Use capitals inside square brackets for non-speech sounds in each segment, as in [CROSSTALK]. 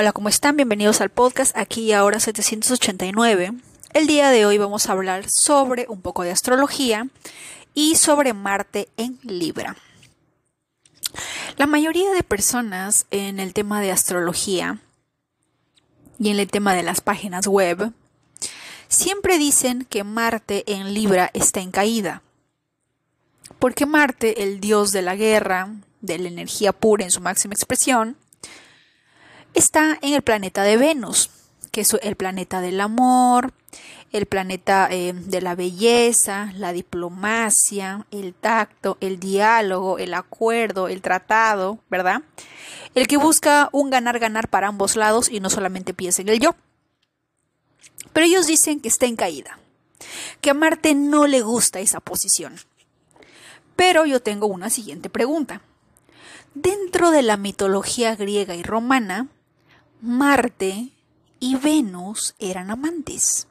Hola, ¿cómo están? Bienvenidos al podcast aquí ahora 789. El día de hoy vamos a hablar sobre un poco de astrología y sobre Marte en Libra. La mayoría de personas en el tema de astrología y en el tema de las páginas web siempre dicen que Marte en Libra está en caída. Porque Marte, el dios de la guerra, de la energía pura en su máxima expresión, está en el planeta de Venus, que es el planeta del amor, el planeta eh, de la belleza, la diplomacia, el tacto, el diálogo, el acuerdo, el tratado, ¿verdad? El que busca un ganar-ganar para ambos lados y no solamente piensa en el yo. Pero ellos dicen que está en caída, que a Marte no le gusta esa posición. Pero yo tengo una siguiente pregunta. Dentro de la mitología griega y romana, Marte y Venus eran amantes.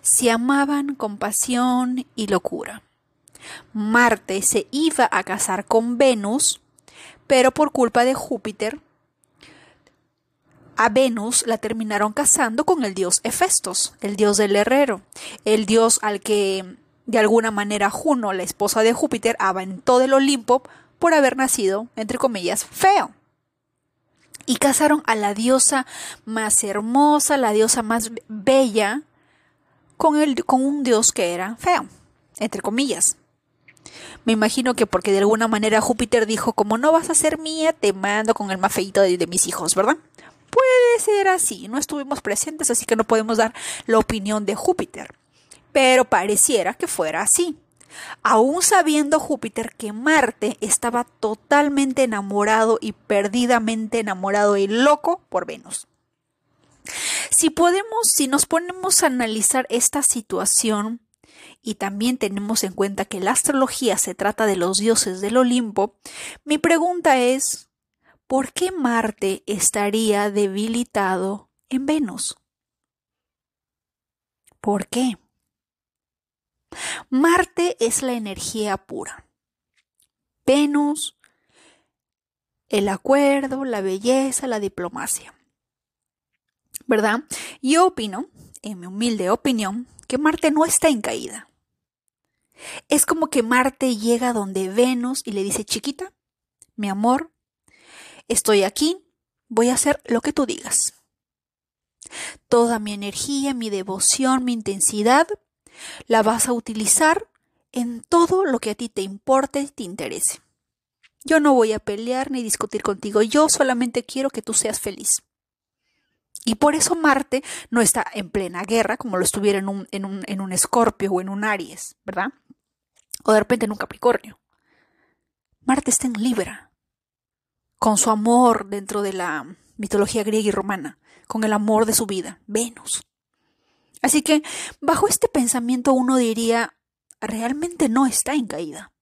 Se amaban con pasión y locura. Marte se iba a casar con Venus, pero por culpa de Júpiter, a Venus la terminaron casando con el dios Hefestos, el dios del herrero, el dios al que de alguna manera Juno, la esposa de Júpiter, aventó del Olimpo por haber nacido, entre comillas, feo y casaron a la diosa más hermosa, la diosa más bella, con, el, con un dios que era feo, entre comillas. Me imagino que porque de alguna manera Júpiter dijo, como no vas a ser mía, te mando con el más feito de, de mis hijos, ¿verdad? Puede ser así, no estuvimos presentes, así que no podemos dar la opinión de Júpiter. Pero pareciera que fuera así aún sabiendo Júpiter que Marte estaba totalmente enamorado y perdidamente enamorado y loco por Venus. Si podemos, si nos ponemos a analizar esta situación y también tenemos en cuenta que la astrología se trata de los dioses del Olimpo, mi pregunta es, ¿por qué Marte estaría debilitado en Venus? ¿Por qué? Marte es la energía pura. Venus, el acuerdo, la belleza, la diplomacia. ¿Verdad? Yo opino, en mi humilde opinión, que Marte no está en caída. Es como que Marte llega donde Venus y le dice, chiquita, mi amor, estoy aquí, voy a hacer lo que tú digas. Toda mi energía, mi devoción, mi intensidad la vas a utilizar en todo lo que a ti te importe y te interese. Yo no voy a pelear ni discutir contigo, yo solamente quiero que tú seas feliz. Y por eso Marte no está en plena guerra como lo estuviera en un, en un, en un escorpio o en un Aries, ¿verdad? O de repente en un Capricornio. Marte está en Libra, con su amor dentro de la mitología griega y romana, con el amor de su vida, Venus. Así que bajo este pensamiento uno diría, realmente no está en caída.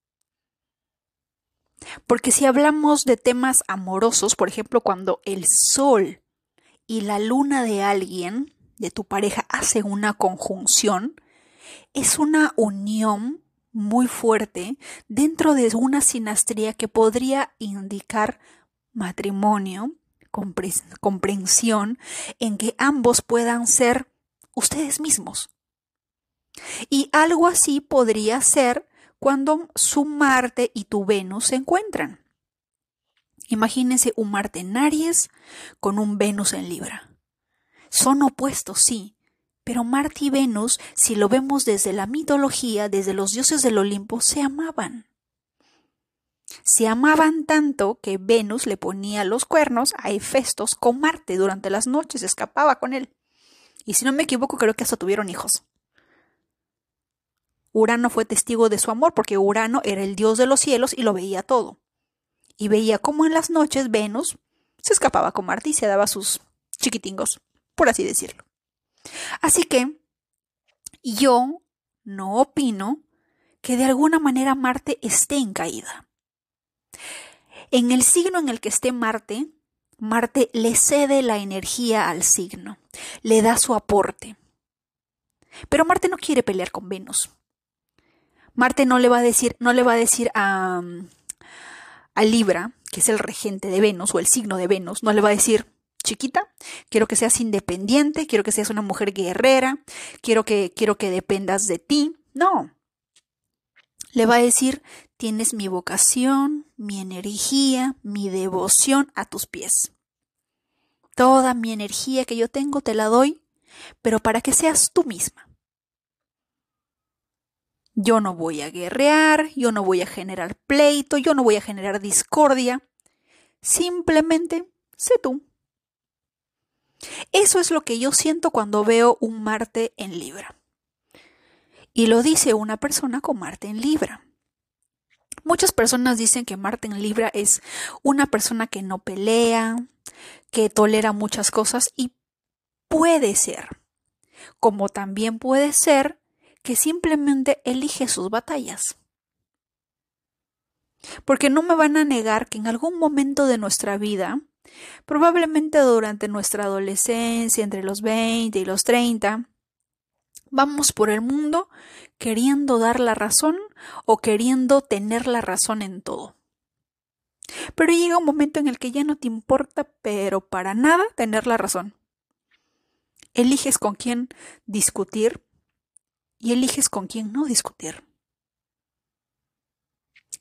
Porque si hablamos de temas amorosos, por ejemplo, cuando el sol y la luna de alguien, de tu pareja, hacen una conjunción, es una unión muy fuerte dentro de una sinastría que podría indicar matrimonio, comprensión, en que ambos puedan ser ustedes mismos. Y algo así podría ser cuando su Marte y tu Venus se encuentran. Imagínense un Marte en Aries con un Venus en Libra. Son opuestos, sí, pero Marte y Venus, si lo vemos desde la mitología, desde los dioses del Olimpo, se amaban. Se amaban tanto que Venus le ponía los cuernos a Hefestos con Marte durante las noches, escapaba con él. Y si no me equivoco, creo que hasta tuvieron hijos. Urano fue testigo de su amor porque Urano era el dios de los cielos y lo veía todo. Y veía cómo en las noches Venus se escapaba con Marte y se daba sus chiquitingos, por así decirlo. Así que yo no opino que de alguna manera Marte esté en caída. En el signo en el que esté Marte, Marte le cede la energía al signo, le da su aporte. Pero Marte no quiere pelear con Venus. Marte no le va a decir, no le va a decir a, a Libra, que es el regente de Venus o el signo de Venus, no le va a decir, chiquita, quiero que seas independiente, quiero que seas una mujer guerrera, quiero que, quiero que dependas de ti. No. Le va a decir, tienes mi vocación, mi energía, mi devoción a tus pies. Toda mi energía que yo tengo te la doy, pero para que seas tú misma. Yo no voy a guerrear, yo no voy a generar pleito, yo no voy a generar discordia. Simplemente sé tú. Eso es lo que yo siento cuando veo un Marte en Libra. Y lo dice una persona con Marte en Libra. Muchas personas dicen que Marte en Libra es una persona que no pelea, que tolera muchas cosas y puede ser, como también puede ser que simplemente elige sus batallas. Porque no me van a negar que en algún momento de nuestra vida, probablemente durante nuestra adolescencia, entre los 20 y los 30, vamos por el mundo queriendo dar la razón o queriendo tener la razón en todo. Pero llega un momento en el que ya no te importa, pero para nada, tener la razón. Eliges con quién discutir, y eliges con quién no discutir.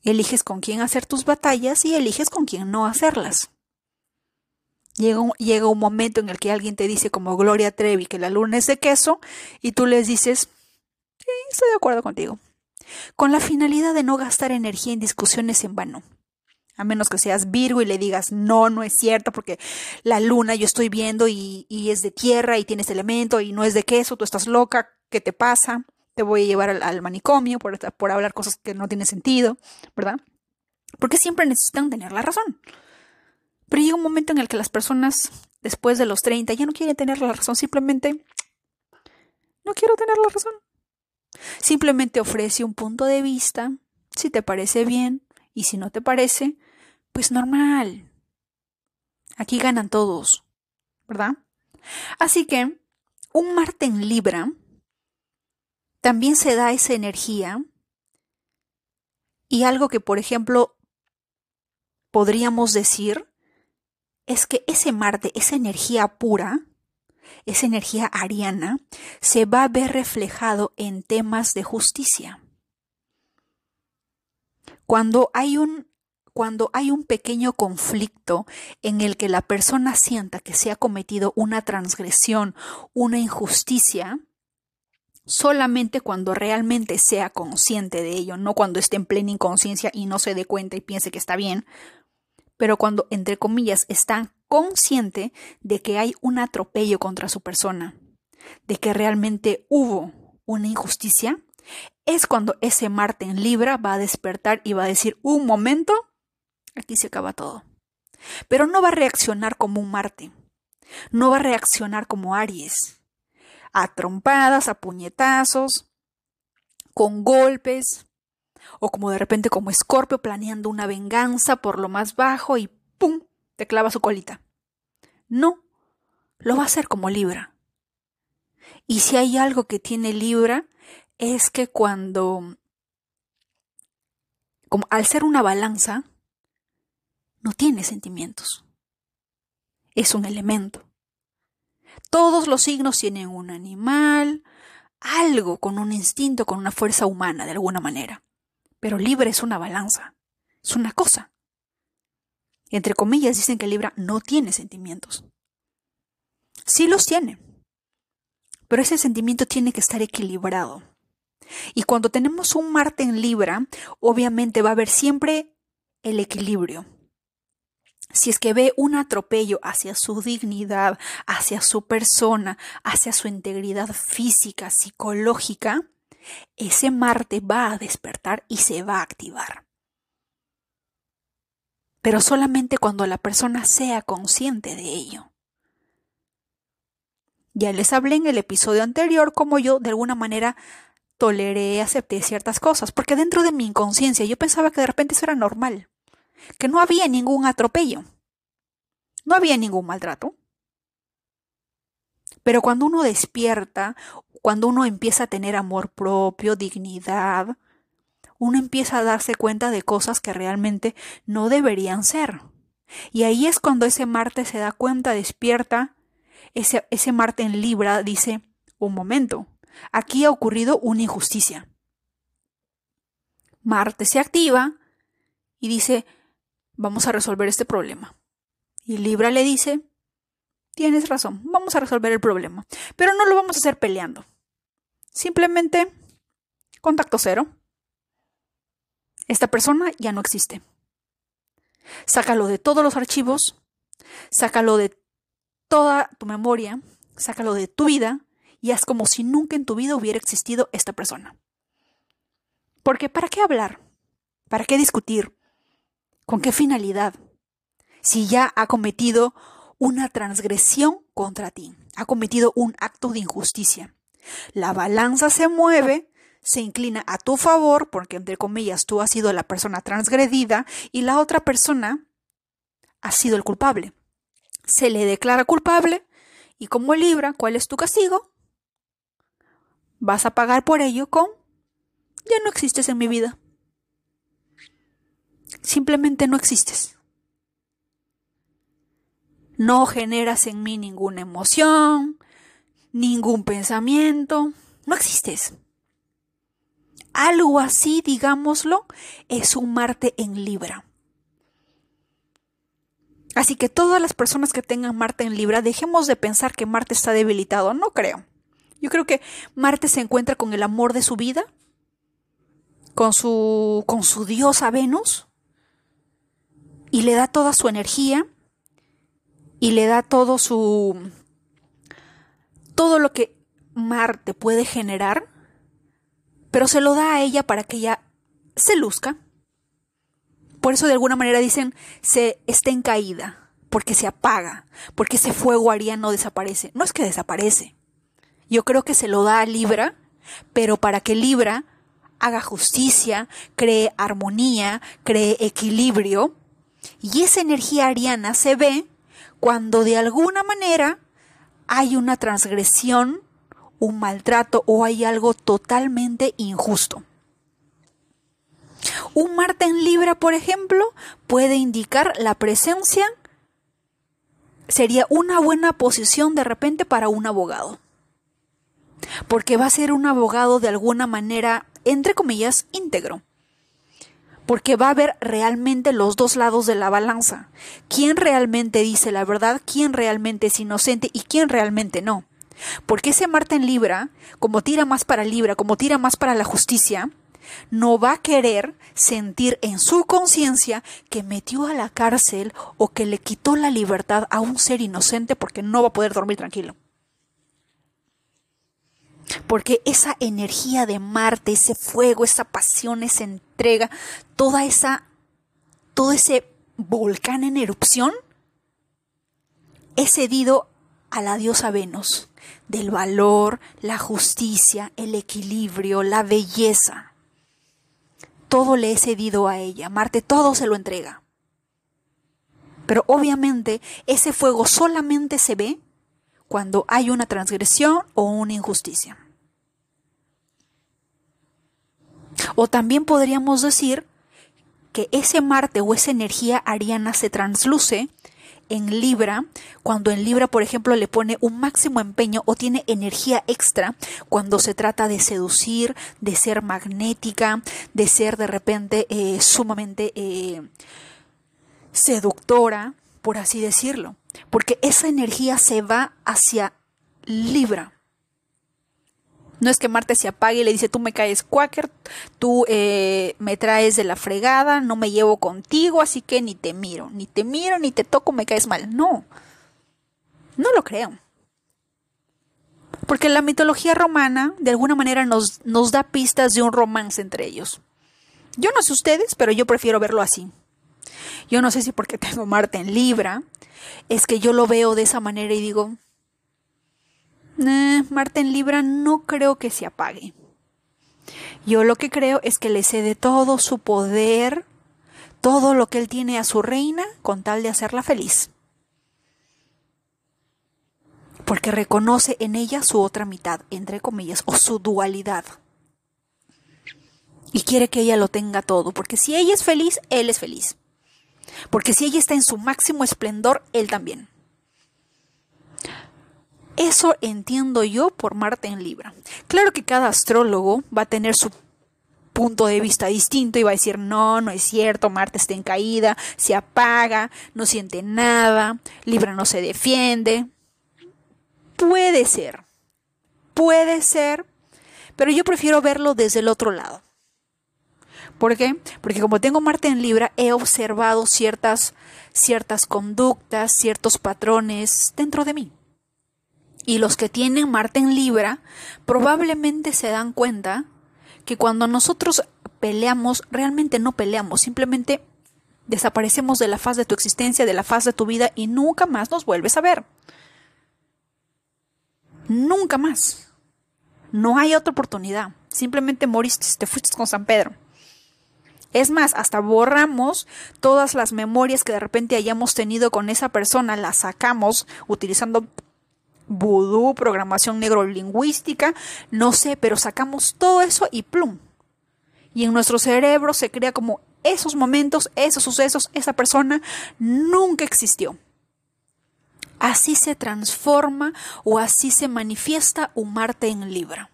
Eliges con quién hacer tus batallas y eliges con quién no hacerlas. Llega un, llega un, momento en el que alguien te dice como Gloria Trevi que la luna es de queso y tú les dices, sí, estoy de acuerdo contigo, con la finalidad de no gastar energía en discusiones en vano. A menos que seas Virgo y le digas, no, no es cierto, porque la luna yo estoy viendo y, es de tierra y tienes elemento y no es de queso, tú estás loca, ¿Qué te pasa? Te voy a llevar al, manicomio por, por hablar cosas que no tienen sentido, ¿verdad? Porque siempre necesitan tener la razón. Pero llega un momento en el que las personas, después de los 30, ya no quieren tener la razón, simplemente no quiero tener la razón. Simplemente ofrece un punto de vista, si te parece bien, y si no te parece, pues normal. Aquí ganan todos, ¿verdad? Así que un Marte en Libra también se da esa energía y algo que, por ejemplo, podríamos decir es que ese Marte, esa energía pura, esa energía ariana, se va a ver reflejado en temas de justicia. Cuando hay un cuando hay un pequeño conflicto en el que la persona sienta que se ha cometido una transgresión, una injusticia, solamente cuando realmente sea consciente de ello, no cuando esté en plena inconsciencia y no se dé cuenta y piense que está bien, pero cuando, entre comillas, está consciente de que hay un atropello contra su persona, de que realmente hubo una injusticia, es cuando ese Marte en Libra va a despertar y va a decir, un momento, aquí se acaba todo. Pero no va a reaccionar como un Marte, no va a reaccionar como Aries, a trompadas, a puñetazos, con golpes, o como de repente como escorpio planeando una venganza por lo más bajo y ¡pum! Te clava su colita. No, lo va a hacer como Libra. Y si hay algo que tiene Libra, es que cuando, como al ser una balanza, no tiene sentimientos. Es un elemento. Todos los signos tienen un animal, algo con un instinto, con una fuerza humana de alguna manera. Pero Libra es una balanza, es una cosa. Entre comillas dicen que Libra no tiene sentimientos. Sí los tiene, pero ese sentimiento tiene que estar equilibrado. Y cuando tenemos un Marte en Libra, obviamente va a haber siempre el equilibrio si es que ve un atropello hacia su dignidad, hacia su persona, hacia su integridad física, psicológica, ese Marte va a despertar y se va a activar. Pero solamente cuando la persona sea consciente de ello. Ya les hablé en el episodio anterior como yo de alguna manera toleré, acepté ciertas cosas, porque dentro de mi inconsciencia yo pensaba que de repente eso era normal que no había ningún atropello, no había ningún maltrato. Pero cuando uno despierta, cuando uno empieza a tener amor propio, dignidad, uno empieza a darse cuenta de cosas que realmente no deberían ser. Y ahí es cuando ese Marte se da cuenta, despierta, ese, ese Marte en Libra dice, un momento, aquí ha ocurrido una injusticia. Marte se activa y dice, vamos a resolver este problema. Y Libra le dice, tienes razón, vamos a resolver el problema, pero no lo vamos a hacer peleando. Simplemente, contacto cero. Esta persona ya no existe. Sácalo de todos los archivos, sácalo de toda tu memoria, sácalo de tu vida y haz como si nunca en tu vida hubiera existido esta persona. Porque ¿para qué hablar? ¿Para qué discutir? ¿Con qué finalidad? Si ya ha cometido una transgresión contra ti, ha cometido un acto de injusticia. La balanza se mueve, se inclina a tu favor, porque entre comillas tú has sido la persona transgredida y la otra persona ha sido el culpable. Se le declara culpable y como libra, ¿cuál es tu castigo? Vas a pagar por ello con ya no existes en mi vida. Simplemente no existes. No generas en mí ninguna emoción, ningún pensamiento. No existes. Algo así, digámoslo, es un Marte en Libra. Así que todas las personas que tengan Marte en Libra, dejemos de pensar que Marte está debilitado. No creo. Yo creo que Marte se encuentra con el amor de su vida, con su, con su diosa Venus, y le da toda su energía, y le da todo su... todo lo que Marte puede generar, pero se lo da a ella para que ella se luzca. Por eso de alguna manera dicen se está en caída, porque se apaga, porque ese fuego ariano desaparece. No es que desaparece, yo creo que se lo da a Libra, pero para que Libra haga justicia, cree armonía, cree equilibrio. Y esa energía ariana se ve cuando de alguna manera hay una transgresión, un maltrato o hay algo totalmente injusto. Un Marte en Libra, por ejemplo, puede indicar la presencia, sería una buena posición de repente para un abogado porque va a ser un abogado de alguna manera, entre comillas, íntegro. Porque va a ver realmente los dos lados de la balanza. ¿Quién realmente dice la verdad? ¿Quién realmente es inocente? ¿Y quién realmente no? Porque ese Marte en Libra, como tira más para Libra, como tira más para la justicia, no va a querer sentir en su conciencia que metió a la cárcel o que le quitó la libertad a un ser inocente porque no va a poder dormir tranquilo. Porque esa energía de Marte, ese fuego, esa pasión, esa entrega, toda esa, todo ese volcán en erupción, es cedido a la diosa Venus, del valor, la justicia, el equilibrio, la belleza. Todo le es cedido a ella, Marte todo se lo entrega. Pero obviamente ese fuego solamente se ve cuando hay una transgresión o una injusticia. O también podríamos decir que ese Marte o esa energía ariana se transluce en Libra, cuando en Libra, por ejemplo, le pone un máximo empeño o tiene energía extra cuando se trata de seducir, de ser magnética, de ser de repente eh, sumamente eh, seductora, por así decirlo porque esa energía se va hacia Libra. No es que Marte se apague y le dice, tú me caes quaker, tú eh, me traes de la fregada, no me llevo contigo, así que ni te miro, ni te miro, ni te toco, me caes mal. No, no lo creo. Porque la mitología romana de alguna manera nos, nos da pistas de un romance entre ellos. Yo no sé ustedes, pero yo prefiero verlo así. Yo no sé si porque tengo Marte en Libra, es que yo lo veo de esa manera y digo, eh, Marte en Libra no creo que se apague. Yo lo que creo es que le cede todo su poder, todo lo que él tiene a su reina, con tal de hacerla feliz. Porque reconoce en ella su otra mitad, entre comillas, o su dualidad. Y quiere que ella lo tenga todo, porque si ella es feliz, él es feliz. Porque si ella está en su máximo esplendor, él también. Eso entiendo yo por Marte en Libra. Claro que cada astrólogo va a tener su punto de vista distinto y va a decir, no, no es cierto, Marte está en caída, se apaga, no siente nada, Libra no se defiende. Puede ser, puede ser, pero yo prefiero verlo desde el otro lado. ¿Por qué? Porque como tengo Marte en Libra, he observado ciertas, ciertas conductas, ciertos patrones dentro de mí. Y los que tienen Marte en Libra probablemente se dan cuenta que cuando nosotros peleamos, realmente no peleamos, simplemente desaparecemos de la faz de tu existencia, de la faz de tu vida y nunca más nos vuelves a ver. Nunca más. No hay otra oportunidad. Simplemente moriste, te fuiste con San Pedro. Es más, hasta borramos todas las memorias que de repente hayamos tenido con esa persona, las sacamos utilizando vudú, programación neurolingüística, no sé, pero sacamos todo eso y plum. Y en nuestro cerebro se crea como esos momentos, esos sucesos, esa persona nunca existió. Así se transforma o así se manifiesta un Marte en Libra.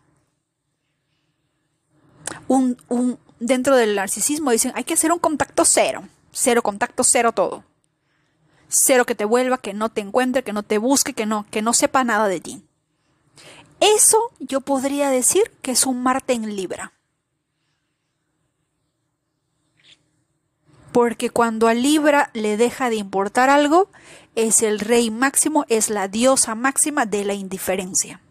Un, un, dentro del narcisismo dicen hay que hacer un contacto cero, cero contacto, cero todo cero que te vuelva, que no te encuentre, que no te busque, que no, que no sepa nada de ti. Eso yo podría decir que es un Marte en Libra. Porque cuando a Libra le deja de importar algo, es el rey máximo, es la diosa máxima de la indiferencia.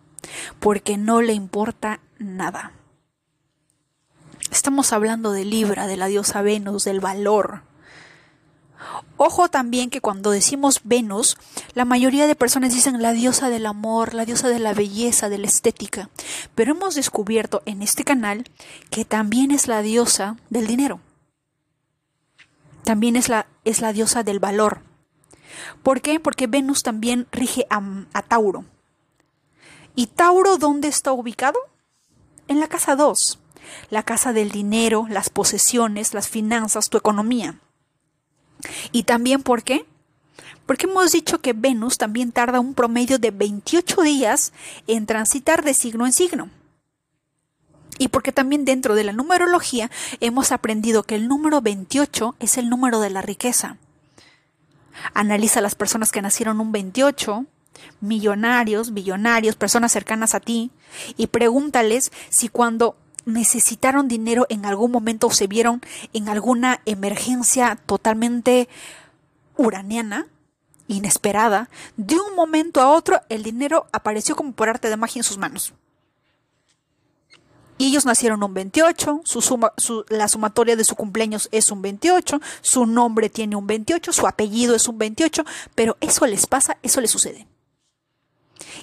Porque no le importa nada. Estamos hablando de Libra, de la diosa Venus, del valor, Ojo también que cuando decimos Venus, la mayoría de personas dicen la diosa del amor, la diosa de la belleza, de la estética, pero hemos descubierto en este canal que también es la diosa del dinero. También es la, es la diosa del valor. ¿Por qué? Porque Venus también rige a, a Tauro. ¿Y Tauro dónde está ubicado? En la casa 2, la casa del dinero, las posesiones, las finanzas, tu economía. Y también, ¿por qué? Porque hemos dicho que Venus también tarda un promedio de 28 días en transitar de signo en signo. Y porque también dentro de la numerología hemos aprendido que el número 28 es el número de la riqueza. Analiza a las personas que nacieron un 28, millonarios, billonarios, personas cercanas a ti, y pregúntales si cuando necesitaron dinero en algún momento o se vieron en alguna emergencia totalmente uraniana, inesperada, de un momento a otro el dinero apareció como por arte de magia en sus manos. Y ellos nacieron un 28, su suma, la sumatoria de su cumpleaños es un 28, su nombre tiene un 28, su apellido es un 28, pero eso les pasa, eso les sucede.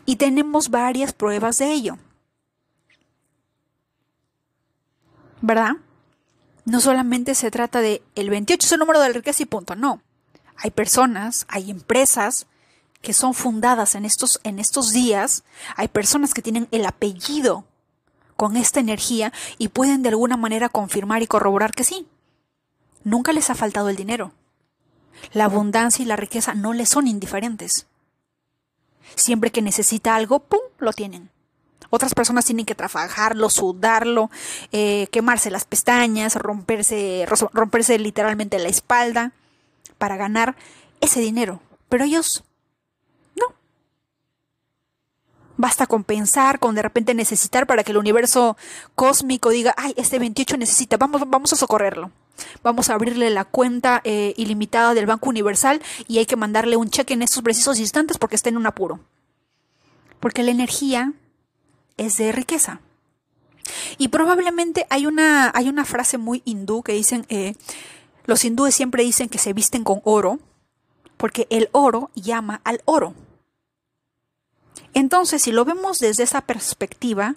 Y tenemos varias pruebas de ello. ¿Verdad? No solamente se trata de el 28 es el número de la riqueza y punto, no. Hay personas, hay empresas que son fundadas en estos, en estos días, hay personas que tienen el apellido con esta energía y pueden de alguna manera confirmar y corroborar que sí. Nunca les ha faltado el dinero. La abundancia y la riqueza no les son indiferentes. Siempre que necesita algo, ¡pum!, lo tienen. Otras personas tienen que trabajarlo, sudarlo, eh, quemarse las pestañas, romperse, romperse literalmente la espalda para ganar ese dinero. Pero ellos no. Basta con pensar, con de repente necesitar para que el universo cósmico diga, ay, este 28 necesita, vamos, vamos a socorrerlo. Vamos a abrirle la cuenta eh, ilimitada del Banco Universal y hay que mandarle un cheque en estos precisos instantes porque está en un apuro. Porque la energía es de riqueza. Y probablemente hay una, hay una frase muy hindú que dicen, eh, los hindúes siempre dicen que se visten con oro, porque el oro llama al oro. Entonces, si lo vemos desde esa perspectiva,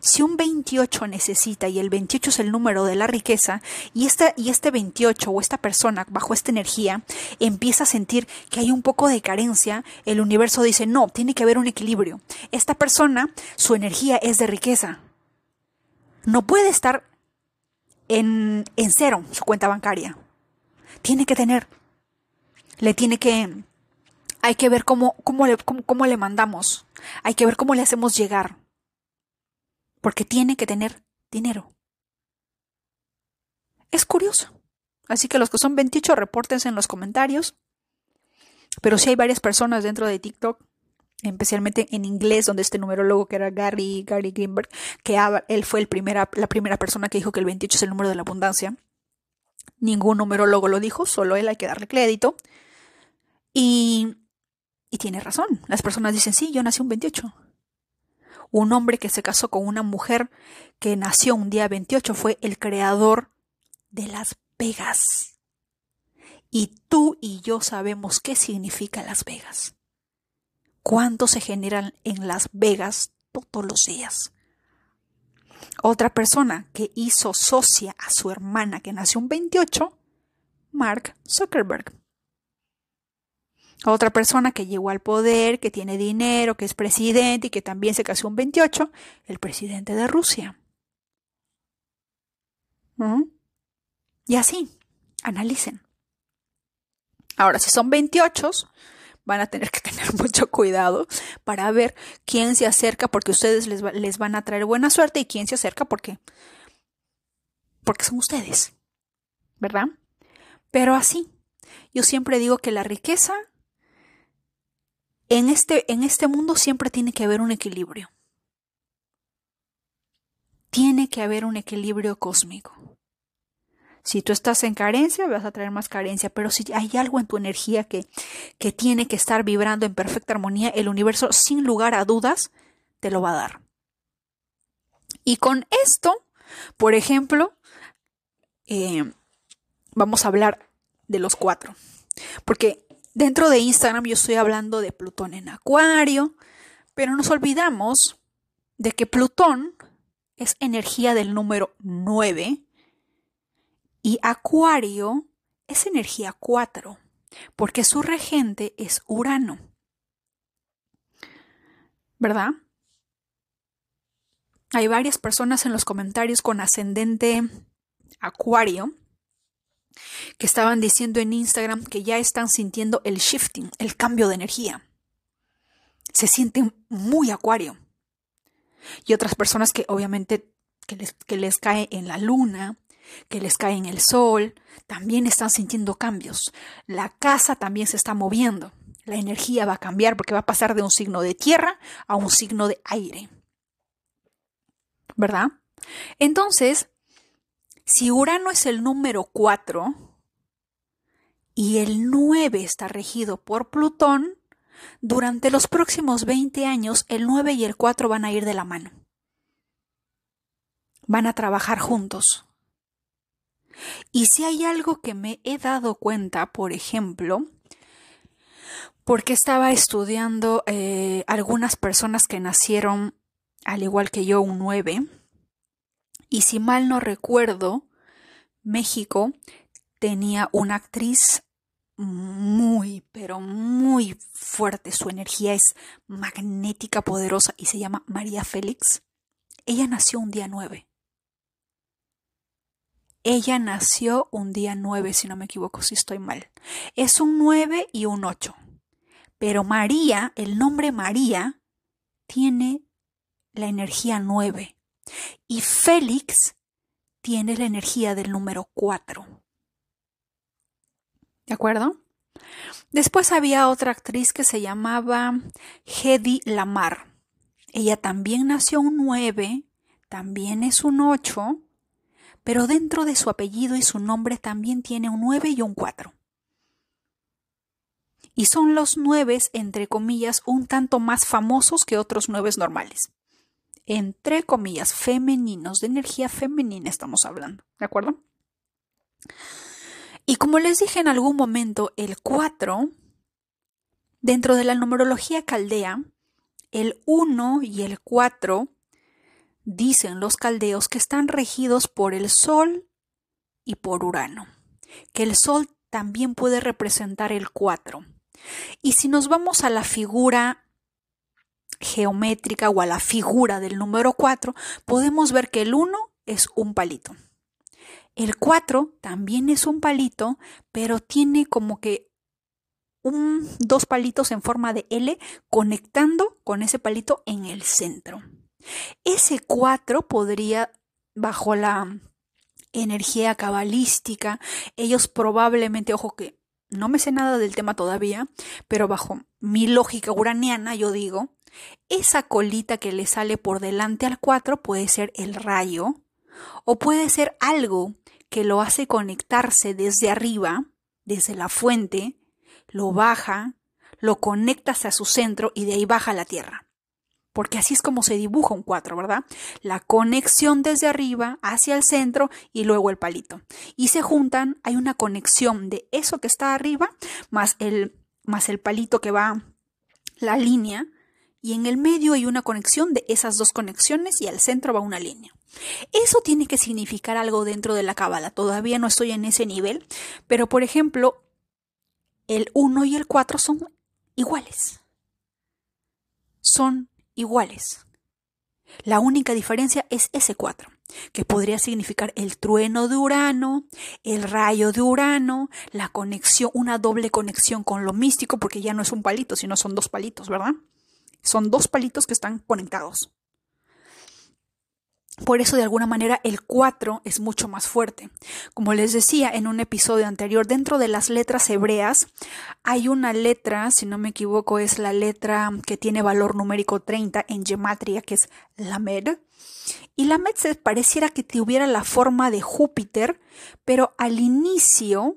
si un 28 necesita y el 28 es el número de la riqueza y este, y este 28 o esta persona bajo esta energía empieza a sentir que hay un poco de carencia, el universo dice, no, tiene que haber un equilibrio. Esta persona, su energía es de riqueza. No puede estar en, en cero su cuenta bancaria. Tiene que tener Le tiene que, hay que ver cómo, cómo, le, cómo le mandamos. Hay que ver cómo le hacemos llegar. Porque tiene que tener dinero. Es curioso. Así que los que son 28, repórtense en los comentarios. Pero sí hay varias personas dentro de TikTok, especialmente en inglés, donde este numerólogo que era Gary, Gary Greenberg, que él fue el la primera persona que dijo que el 28 es el número de la abundancia. Ningún numerólogo lo dijo, solo él hay que darle crédito. Y, y tiene razón. Las personas dicen, sí, yo nací un 28. Un hombre que se casó con una mujer que nació un día 28 fue el creador de Las Vegas. Y tú y yo sabemos qué significa Las Vegas. ¿Cuánto se generan en Las Vegas todos los días? Otra persona que hizo socia a su hermana que nació un 28, Mark Zuckerberg. Otra persona que llegó al poder, que tiene dinero, que es presidente y que también se casó un 28, el presidente de Rusia. Y así, analicen. Ahora, si son 28, van a tener que tener [LAUGHS] mucho cuidado para ver quién se acerca porque ustedes les, les, van a traer buena suerte y quién se acerca porque porque son ustedes. ¿Verdad? Pero así, yo siempre digo que la riqueza en este, en este mundo siempre tiene que haber un equilibrio. Tiene que haber un equilibrio cósmico. Si tú estás en carencia, vas a traer más carencia, pero si hay algo en tu energía que, que tiene que estar vibrando en perfecta armonía, el universo, sin lugar a dudas, te lo va a dar. Y con esto, por ejemplo, eh, vamos a hablar de los cuatro. Porque dentro de Instagram yo estoy hablando de Plutón en Acuario, pero nos olvidamos de que Plutón es energía del número 9 y Acuario es energía 4, porque su regente es Urano. ¿Verdad? Hay varias personas en los comentarios con ascendente Acuario que estaban diciendo en Instagram que ya están sintiendo el shifting, el cambio de energía. Se sienten muy Acuario. Y otras personas que obviamente que les, les cae en la luna, que les cae en el sol, también están sintiendo cambios. La casa también se está moviendo. La energía va a cambiar porque va a pasar de un signo de tierra a un signo de aire. ¿Verdad? Entonces, si Urano es el número 4 y el 9 está regido por Plutón, durante los próximos 20 años el 9 y el 4 van a ir de la mano. Van a trabajar juntos. Y si hay algo que me he dado cuenta, por ejemplo, porque estaba estudiando eh, algunas personas que nacieron al igual que yo un 9, y si mal no recuerdo, México tenía una actriz muy, pero muy fuerte. Su energía es magnética, poderosa y se llama María Félix. Ella nació un día 9. Ella nació un día 9, si no me equivoco, si estoy mal. Es un 9 y un 8. Pero María, el nombre María, tiene la energía 9. Y Félix tiene la energía del número 4. ¿De acuerdo? Después había otra actriz que se llamaba Hedy Lamar. Ella también nació un 9, también es un 8 pero dentro de su apellido y su nombre también tiene un 9 y un 4. Y son los 9, entre comillas, un tanto más famosos que otros 9 normales. Entre comillas, femeninos, de energía femenina estamos hablando, ¿de acuerdo? Y como les dije en algún momento, el 4, dentro de la numerología caldea, el 1 y el 4 dicen los caldeos que están regidos por el Sol y por Urano, que el Sol también puede representar el 4. Y si nos vamos a la figura geométrica o a la figura del número 4, podemos ver que el 1 es un palito. El 4 también es un palito, pero tiene como que un, dos palitos en forma de L conectando con ese palito en el centro. Ese 4 podría, bajo la energía cabalística, ellos probablemente, ojo que no me sé nada del tema todavía, pero bajo mi lógica uraniana yo digo, esa colita que le sale por delante al 4 puede ser el rayo o puede ser algo que lo hace conectarse desde arriba, desde la fuente, lo baja, lo conecta hacia su centro y de ahí baja a la Tierra. Porque así es como se dibuja un 4, ¿verdad? La conexión desde arriba hacia el centro y luego el palito. Y se juntan, hay una conexión de eso que está arriba más el, más el palito que va la línea y en el medio hay una conexión de esas dos conexiones y al centro va una línea. Eso tiene que significar algo dentro de la cábala. Todavía no estoy en ese nivel, pero por ejemplo, el 1 y el 4 son iguales. Son iguales. La única diferencia es ese 4, que podría significar el trueno de Urano, el rayo de Urano, la conexión, una doble conexión con lo místico, porque ya no es un palito, sino son dos palitos, ¿verdad? Son dos palitos que están conectados. Por eso, de alguna manera, el 4 es mucho más fuerte. Como les decía en un episodio anterior, dentro de las letras hebreas hay una letra, si no me equivoco, es la letra que tiene valor numérico 30 en gematria, que es Lamed. Y Lamed se pareciera que tuviera la forma de Júpiter, pero al inicio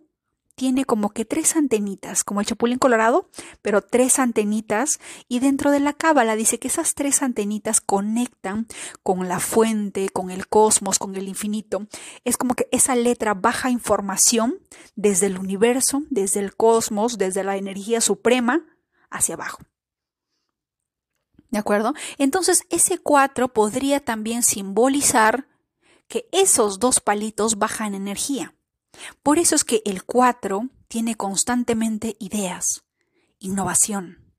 tiene como que tres antenitas, como el chapulín colorado, pero tres antenitas y dentro de la cábala dice que esas tres antenitas conectan con la fuente, con el cosmos, con el infinito. Es como que esa letra baja información desde el universo, desde el cosmos, desde la energía suprema hacia abajo. ¿De acuerdo? Entonces ese cuatro podría también simbolizar que esos dos palitos bajan energía. Por eso es que el 4 tiene constantemente ideas, innovación.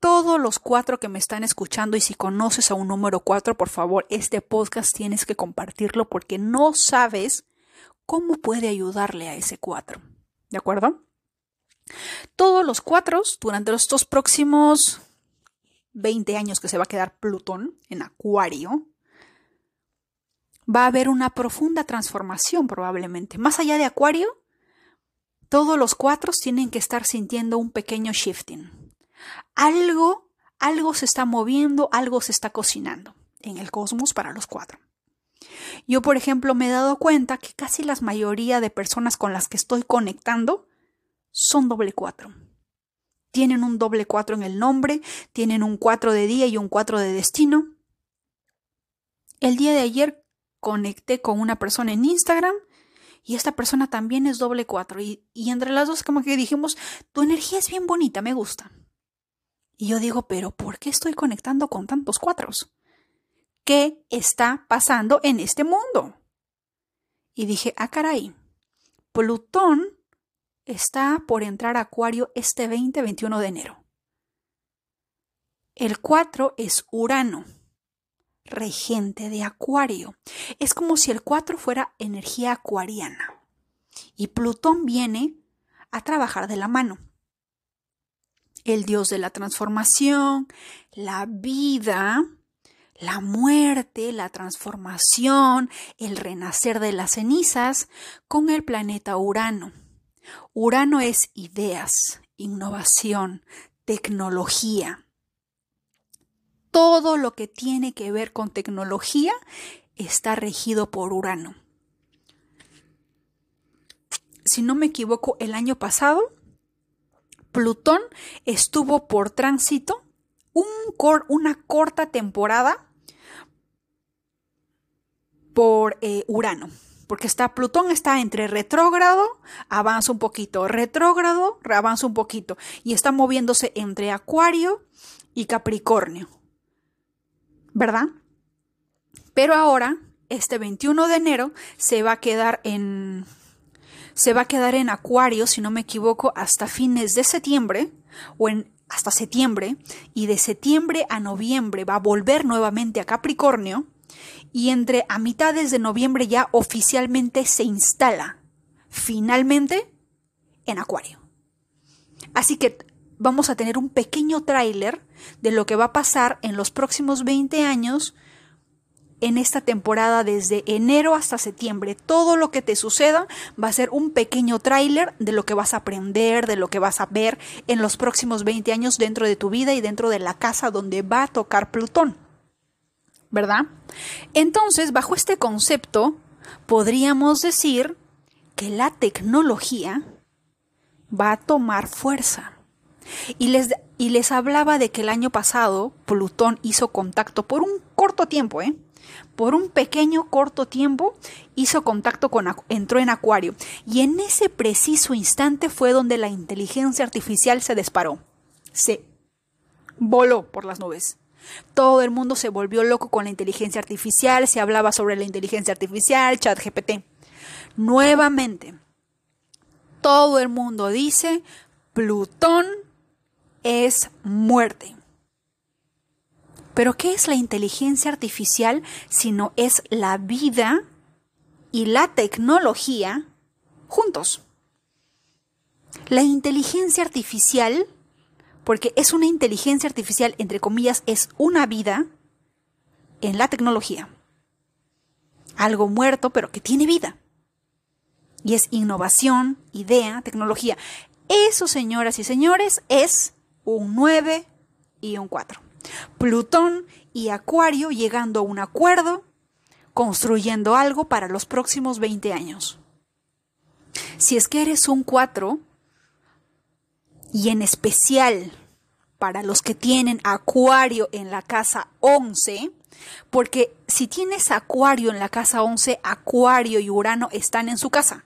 Todos los cuatro que me están escuchando y si conoces a un número 4, por favor, este podcast tienes que compartirlo porque no sabes cómo puede ayudarle a ese 4. ¿De acuerdo? Todos los cuatro, durante estos próximos 20 años que se va a quedar Plutón en Acuario, va a haber una profunda transformación probablemente. Más allá de Acuario, todos los cuatro tienen que estar sintiendo un pequeño shifting. Algo, algo se está moviendo, algo se está cocinando en el cosmos para los cuatro. Yo, por ejemplo, me he dado cuenta que casi la mayoría de personas con las que estoy conectando son doble cuatro. Tienen un doble cuatro en el nombre, tienen un cuatro de día y un cuatro de destino. El día de ayer conecté con una persona en Instagram y esta persona también es doble cuatro. Y, entre las dos como que dijimos, tu energía es bien bonita, me gusta. Y yo digo, pero ¿por qué estoy conectando con tantos cuatros? ¿Qué está pasando en este mundo? Y dije, ah, caray, Plutón está por entrar a Acuario este 20-21 de enero. El 4 es Urano regente de Acuario. Es como si el 4 fuera energía acuariana. Y Plutón viene a trabajar de la mano. El dios de la transformación, la vida, la muerte, la transformación, el renacer de las cenizas con el planeta Urano. Urano es ideas, innovación, tecnología todo lo que tiene que ver con tecnología está regido por Urano. Si no me equivoco, el año pasado, Plutón estuvo por tránsito una corta temporada por eh, Urano. Porque está, Plutón está entre retrógrado, avanza un poquito, retrógrado, avanza un poquito. Y está moviéndose entre Acuario y Capricornio. ¿Verdad? Pero ahora, este 21 de enero, se va a quedar en se va a quedar en Acuario, si no me equivoco, hasta fines de septiembre o en hasta septiembre y de septiembre a noviembre va a volver nuevamente a Capricornio y entre a mitades de noviembre ya oficialmente se instala finalmente en Acuario. Así que vamos a tener un pequeño tráiler de lo que va a pasar en los próximos 20 años en esta temporada desde enero hasta septiembre. Todo lo que te suceda va a ser un pequeño tráiler de lo que vas a aprender, de lo que vas a ver en los próximos 20 años dentro de tu vida y dentro de la casa donde va a tocar Plutón. ¿Verdad? Entonces, bajo este concepto, podríamos decir que la tecnología va a tomar fuerza. Y les, y les hablaba de que el año pasado Plutón hizo contacto por un corto tiempo, ¿eh? por un pequeño corto tiempo hizo contacto con, entró en Acuario y en ese preciso instante fue donde la inteligencia artificial se disparó, se voló por las nubes. Todo el mundo se volvió loco con la inteligencia artificial, se hablaba sobre la inteligencia artificial, chat GPT. Nuevamente, todo el mundo dice, Plutón es muerte. Pero ¿qué es la inteligencia artificial si no es la vida y la tecnología juntos? La inteligencia artificial, porque es una inteligencia artificial, entre comillas, es una vida en la tecnología. Algo muerto, pero que tiene vida. Y es innovación, idea, tecnología. Eso, señoras y señores, es un 9 y un 4. Plutón y Acuario llegando a un acuerdo, construyendo algo para los próximos 20 años. Si es que eres un 4, y en especial para los que tienen Acuario en la casa 11, porque si tienes Acuario en la casa 11, Acuario y Urano están en su casa.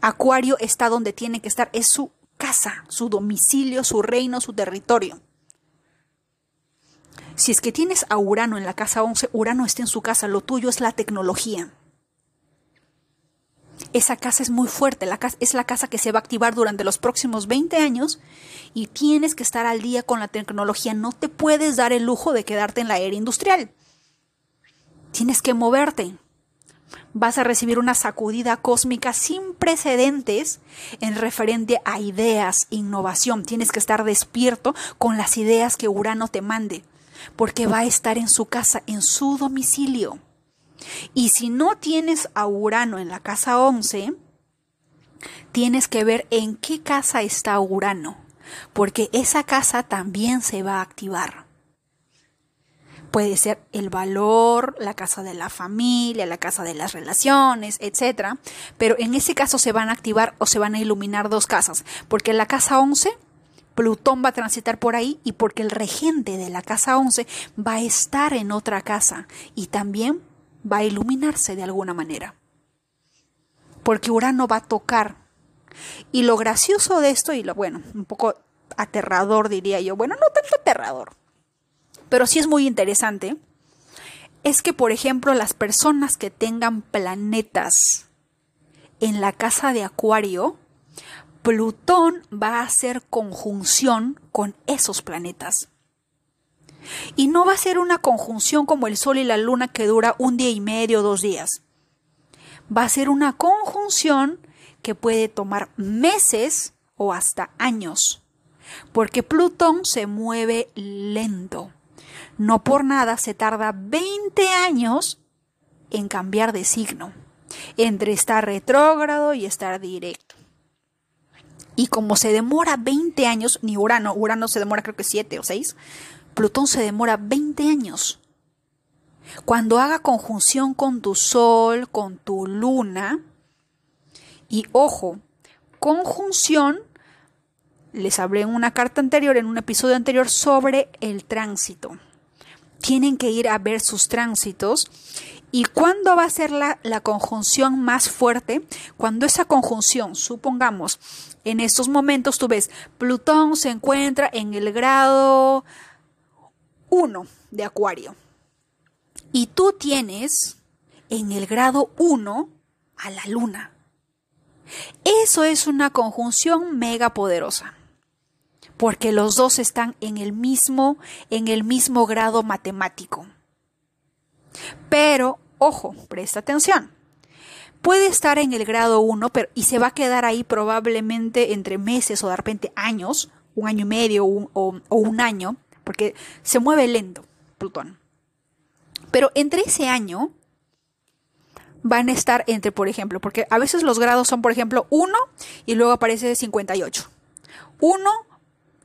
Acuario está donde tiene que estar, es su casa, su domicilio, su reino, su territorio. Si es que tienes a Urano en la casa 11, Urano está en su casa, lo tuyo es la tecnología. Esa casa es muy fuerte, la casa, es la casa que se va a activar durante los próximos 20 años y tienes que estar al día con la tecnología. No te puedes dar el lujo de quedarte en la era industrial. Tienes que moverte. Vas a recibir una sacudida cósmica sin precedentes en referente a ideas, innovación. Tienes que estar despierto con las ideas que Urano te mande porque va a estar en su casa, en su domicilio. Y si no tienes a Urano en la casa 11, tienes que ver en qué casa está Urano, porque esa casa también se va a activar. Puede ser el valor, la casa de la familia, la casa de las relaciones, etc. Pero en ese caso se van a activar o se van a iluminar dos casas, porque la casa 11 Plutón va a transitar por ahí y porque el regente de la casa 11 va a estar en otra casa y también va a iluminarse de alguna manera. Porque Urano va a tocar. Y lo gracioso de esto, y lo bueno, un poco aterrador diría yo, bueno, no tanto aterrador, pero sí es muy interesante, es que, por ejemplo, las personas que tengan planetas en la casa de Acuario, Plutón va a hacer conjunción con esos planetas. Y no va a ser una conjunción como el Sol y la Luna que dura un día y medio dos días. Va a ser una conjunción que puede tomar meses o hasta años. Porque Plutón se mueve lento. No por nada se tarda 20 años en cambiar de signo, entre estar retrógrado y estar directo. Y como se demora 20 años, ni Urano, Urano se demora creo que 7 o 6, Plutón se demora 20 años. Cuando haga conjunción con tu Sol, con tu Luna, y ojo, conjunción, les hablé en una carta anterior, en un episodio anterior, sobre el tránsito. Tienen que ir a ver sus tránsitos. ¿Y cuándo va a ser la, la conjunción más fuerte? Cuando esa conjunción, supongamos, en estos momentos tú ves, Plutón se encuentra en el grado 1 de Acuario. Y tú tienes en el grado 1 a la Luna. Eso es una conjunción mega poderosa. Porque los dos están en el mismo en el mismo grado matemático. Pero ojo, presta atención. puede estar en el grado 1 pero, y se va a quedar ahí probablemente entre meses o de repente años, un año y medio o, o un año, porque se mueve lento Plutón. Pero entre ese año van a estar entre, por ejemplo, porque a veces los grados son, por ejemplo, 1 y luego aparece 58. 1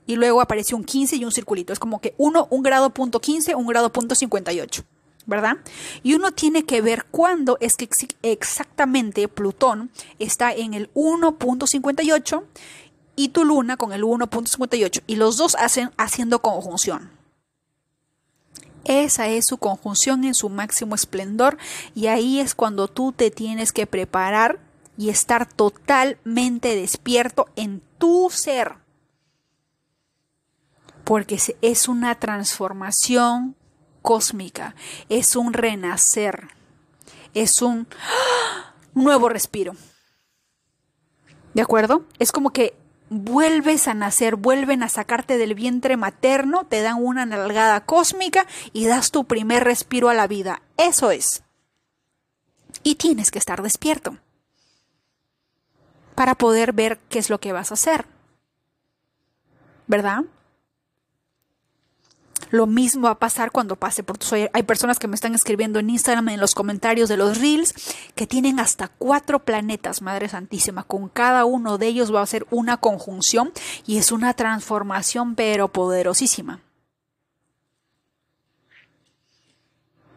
y luego aparece un 15 y un circulito. Es como que 1, un grado punto 15, un grado punto 58. ¿verdad? Y uno tiene que ver cuándo es que exactamente Plutón está en el 1.58 y tu luna con el 1.58 y los dos hacen haciendo conjunción. Esa es su conjunción en su máximo esplendor y ahí es cuando tú te tienes que preparar y estar totalmente despierto en tu ser. Porque es una transformación cósmica, es un renacer, es un nuevo respiro. ¿De acuerdo? Es como que vuelves a nacer, vuelven a sacarte del vientre materno, te dan una nalgada cósmica y das tu primer respiro a la vida. Eso es. Y tienes que estar despierto para poder ver qué es lo que vas a hacer. ¿Verdad? Lo mismo va a pasar cuando pase por tu Hay personas que me están escribiendo en Instagram en los comentarios de los reels que tienen hasta cuatro planetas, Madre Santísima. Con cada uno de ellos va a ser una conjunción y es una transformación pero poderosísima.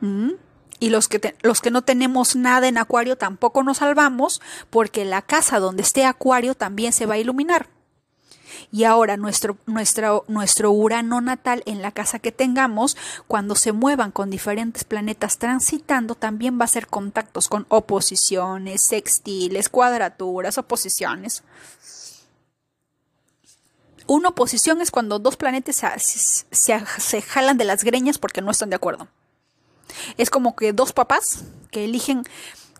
¿Mm? Y los que, los que no tenemos nada en Acuario tampoco nos salvamos porque la casa donde esté Acuario también se va a iluminar. Y ahora nuestro, nuestro, Urano natal en la casa que tengamos, cuando se muevan con diferentes planetas transitando, también va a ser contactos con oposiciones, sextiles, cuadraturas, oposiciones. Una oposición es cuando dos planetas se, se, se, jalan de las greñas porque no están de acuerdo. Es como que dos papás que eligen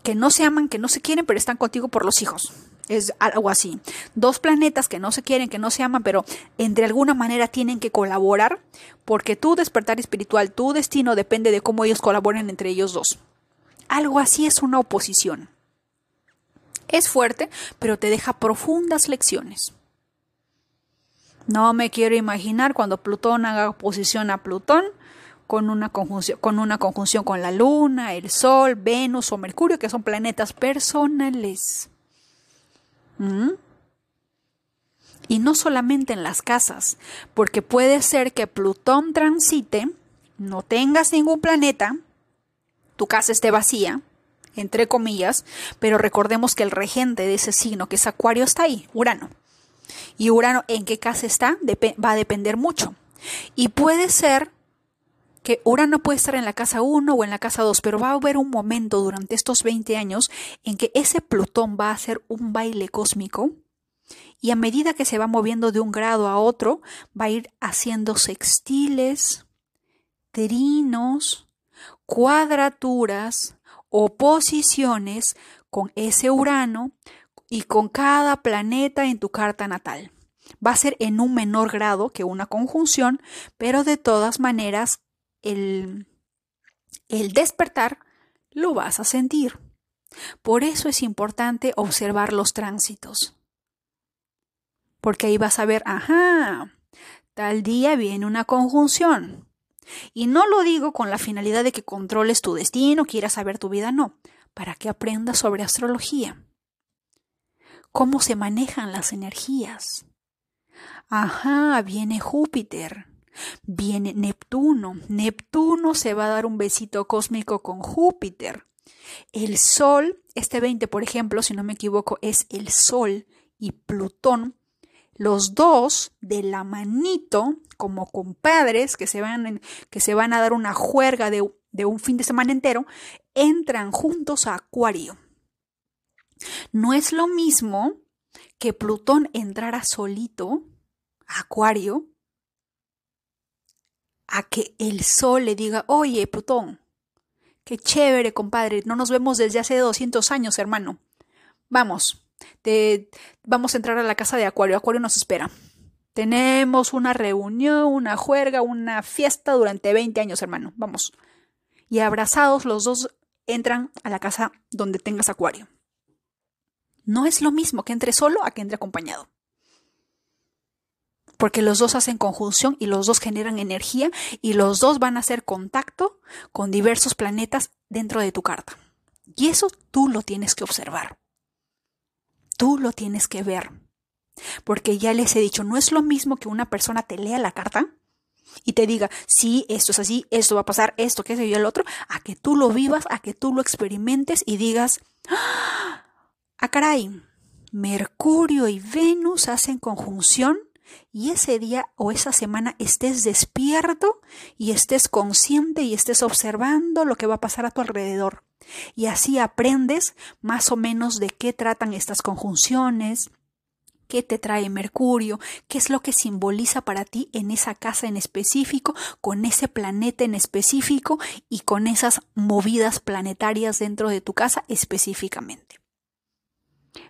que no se aman, que no se quieren, pero están contigo por los hijos es algo así. Dos planetas que no se quieren, que no se aman, pero entre alguna manera tienen que colaborar porque tu despertar espiritual, tu destino depende de cómo ellos colaboren entre ellos dos. Algo así es una oposición. Es fuerte, pero te deja profundas lecciones. No me quiero imaginar cuando Plutón haga oposición a Plutón con una, conjunción, con una conjunción con la Luna, el Sol, Venus o Mercurio, que son planetas personales. Y no solamente en las casas, porque puede ser que Plutón transite, no tengas ningún planeta, tu casa esté vacía, entre comillas, pero recordemos que el regente de ese signo, que es Acuario, está ahí, Urano. Y Urano, ¿en qué casa está? va a depender mucho. Y puede ser que Urano puede estar en la casa 1 o en la casa 2, pero va a haber un momento durante estos 20 años en que ese Plutón va a hacer un baile cósmico y a medida que se va moviendo de un grado a otro, va a ir haciendo sextiles, trinos, cuadraturas, oposiciones con ese Urano y con cada planeta en tu carta natal. Va a ser en un menor grado que una conjunción, pero de todas maneras el, el despertar, lo vas a sentir. Por eso es importante observar los tránsitos. Porque ahí vas a ver, ajá, tal día viene una conjunción. Y no lo digo con la finalidad de que controles tu destino, quieras saber tu vida, no, para que aprendas sobre astrología. Cómo se manejan las energías. Ajá, viene Júpiter. Viene Neptuno. Neptuno se va a dar un besito cósmico con Júpiter. El Sol, este 20 por ejemplo, si no me equivoco, es el Sol y Plutón. Los dos de la manito, como compadres que se van, que se van a dar una juerga de, de un fin de semana entero, entran juntos a Acuario. No es lo mismo que Plutón entrara solito a Acuario a que el sol le diga, oye, Plutón, qué chévere, compadre, no nos vemos desde hace 200 años, hermano. Vamos, te, vamos a entrar a la casa de Acuario, Acuario nos espera. Tenemos una reunión, una juerga, una fiesta durante 20 años, hermano. Vamos. Y abrazados los dos entran a la casa donde tengas Acuario. No es lo mismo que entre solo a que entre acompañado. Porque los dos hacen conjunción y los dos generan energía y los dos van a hacer contacto con diversos planetas dentro de tu carta. Y eso tú lo tienes que observar. Tú lo tienes que ver. Porque ya les he dicho, no es lo mismo que una persona te lea la carta y te diga, sí, esto es así, esto va a pasar, esto, qué sé yo, el otro, a que tú lo vivas, a que tú lo experimentes y digas, ¡ah, ah caray! Mercurio y Venus hacen conjunción y ese día o esa semana estés despierto y estés consciente y estés observando lo que va a pasar a tu alrededor. Y así aprendes más o menos de qué tratan estas conjunciones, qué te trae Mercurio, qué es lo que simboliza para ti en esa casa en específico, con ese planeta en específico y con esas movidas planetarias dentro de tu casa específicamente.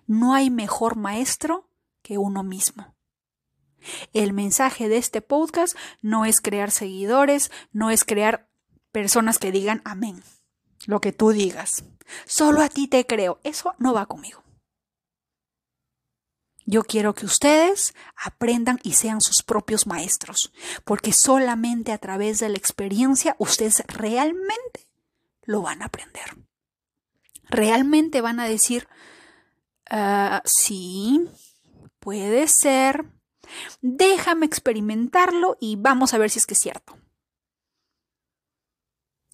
No hay mejor maestro que uno mismo. El mensaje de este podcast no es crear seguidores, no es crear personas que digan amén, lo que tú digas. Solo a ti te creo. Eso no va conmigo. Yo quiero que ustedes aprendan y sean sus propios maestros, porque solamente a través de la experiencia ustedes realmente lo van a aprender. Realmente van a decir, ah, sí, puede ser, déjame experimentarlo y vamos a ver si es que es cierto.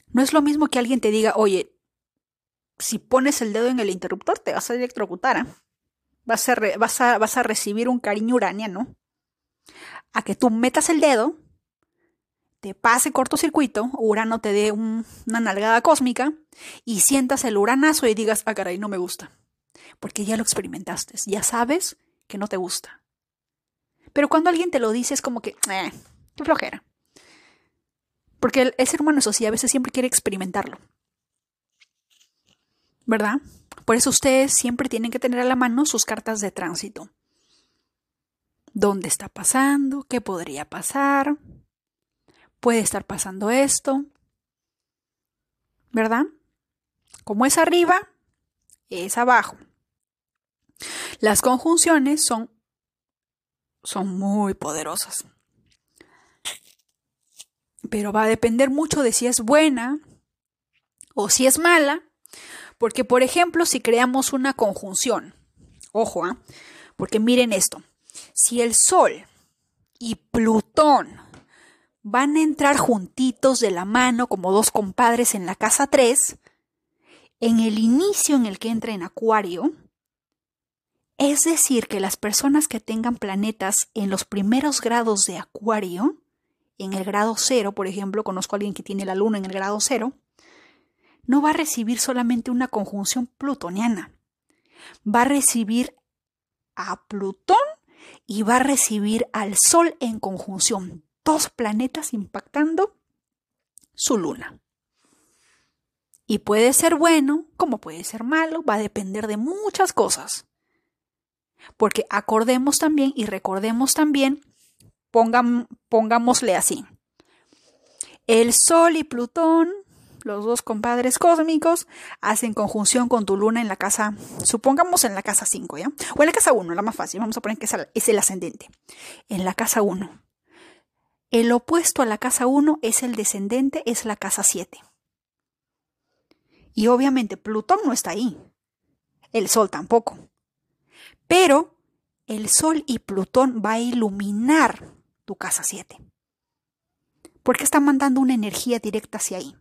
No es lo mismo que alguien te diga, oye, si pones el dedo en el interruptor te vas a electrocutar. a, vas a, vas a recibir un cariño uraniano a que tú metas el dedo, te pase cortocircuito, Urano te dé una nalgada cósmica y sientas el uranazo y digas, ah, caray, no me gusta. Porque ya lo experimentaste, ya sabes que no te gusta. Pero cuando alguien te lo dice es como que, eh, qué flojera. Porque el, ser humano es así, a veces siempre quiere experimentarlo. ¿Verdad? Por eso ustedes siempre tienen que tener a la mano sus cartas de tránsito. ¿Dónde está pasando? ¿Qué podría pasar? ¿Puede estar pasando esto? ¿Verdad? Como es arriba, es abajo. Las conjunciones son, son muy poderosas. Pero va a depender mucho de si es buena o si es mala porque, por ejemplo, si creamos una conjunción, ojo, ¿ah? porque miren esto, si el Sol y Plutón van a entrar juntitos de la mano como dos compadres en la casa 3, en el inicio en el que entra en Acuario, es decir, que las personas que tengan planetas en los primeros grados de Acuario, en el grado cero, por ejemplo, conozco a alguien que tiene la luna en el grado cero, no va a recibir solamente una conjunción plutoniana, va a recibir a Plutón y va a recibir al Sol en conjunción, dos planetas impactando su luna. Y puede ser bueno, como puede ser malo, va a depender de muchas cosas. Porque acordemos también y recordemos también, pongámosle así, el Sol y Plutón los dos compadres cósmicos hacen conjunción con tu luna en la casa, supongamos en la casa 5, ¿ya? O en la casa 1, la más fácil, vamos a poner que es el ascendente. En la casa 1. El opuesto a la casa 1 es el descendente, es la casa 7. Y obviamente Plutón no está ahí. El Sol tampoco. Pero el Sol y Plutón va a iluminar tu casa 7. Porque está mandando una energía directa hacia ahí.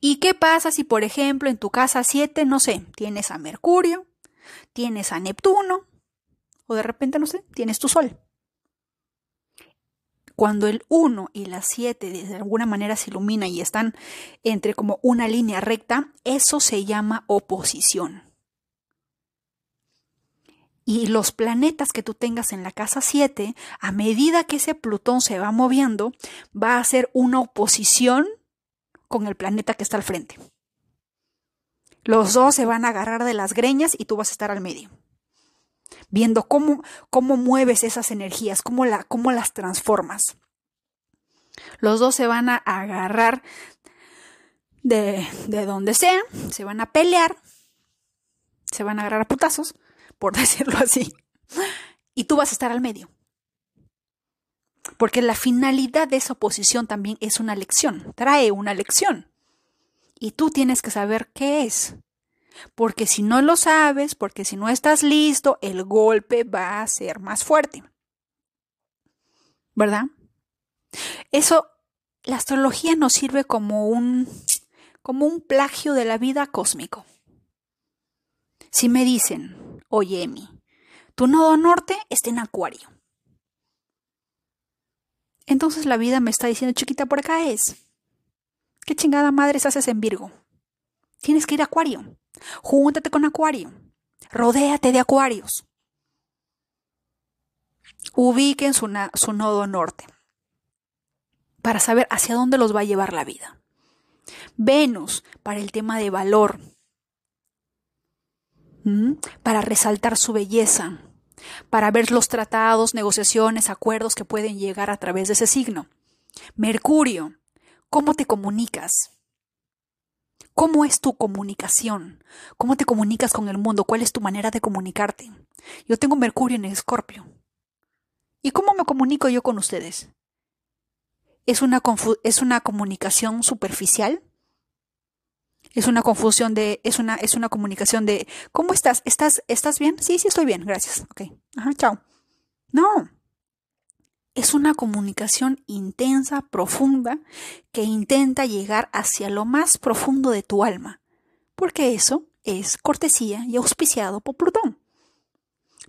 ¿Y qué pasa si, por ejemplo, en tu casa 7, no sé, tienes a Mercurio, tienes a Neptuno, o de repente, no sé, tienes tu Sol? Cuando el 1 y la 7 de alguna manera se iluminan y están entre como una línea recta, eso se llama oposición. Y los planetas que tú tengas en la casa 7, a medida que ese Plutón se va moviendo, va a hacer una oposición con el planeta que está al frente. Los dos se van a agarrar de las greñas y tú vas a estar al medio. Viendo cómo, cómo mueves esas energías, cómo, la, cómo las transformas. Los dos se van a agarrar de, de donde sea, se van a pelear, se van a agarrar a putazos, por [LAUGHS] decirlo así, y tú vas a estar al medio. Porque la finalidad de esa oposición también es una lección, trae una lección. Y tú tienes que saber qué es. Porque si no lo sabes, porque si no estás listo, el golpe va a ser más fuerte. ¿Verdad? Eso, la astrología nos sirve como un, como un plagio de la vida cósmico. Si me dicen, oye, Emi, tu nodo norte está en Acuario. Entonces la vida me está diciendo, chiquita, por acá es. ¿Qué chingada madres haces en Virgo? Tienes que ir a Acuario. Júntate con Acuario. Rodéate de Acuarios. Ubiquen su nodo norte para saber hacia dónde los va a llevar la vida. Venus para el tema de valor, para resaltar su belleza, para ver los tratados, negociaciones, acuerdos que pueden llegar a través de ese signo. Mercurio, ¿cómo te comunicas? ¿Cómo es tu comunicación? ¿Cómo te comunicas con el mundo? ¿Cuál es tu manera de comunicarte? Yo tengo Mercurio en Escorpio. ¿Y cómo me comunico yo con ustedes? ¿Es una, es una comunicación superficial? Es una confusión de, es una, es una comunicación de, ¿cómo estás? ¿Estás, estás bien? Sí, sí estoy bien, gracias. Ok, ajá, chao. No. Es una comunicación intensa, profunda, que intenta llegar hacia lo más profundo de tu alma, porque eso es cortesía y auspiciado por Plutón.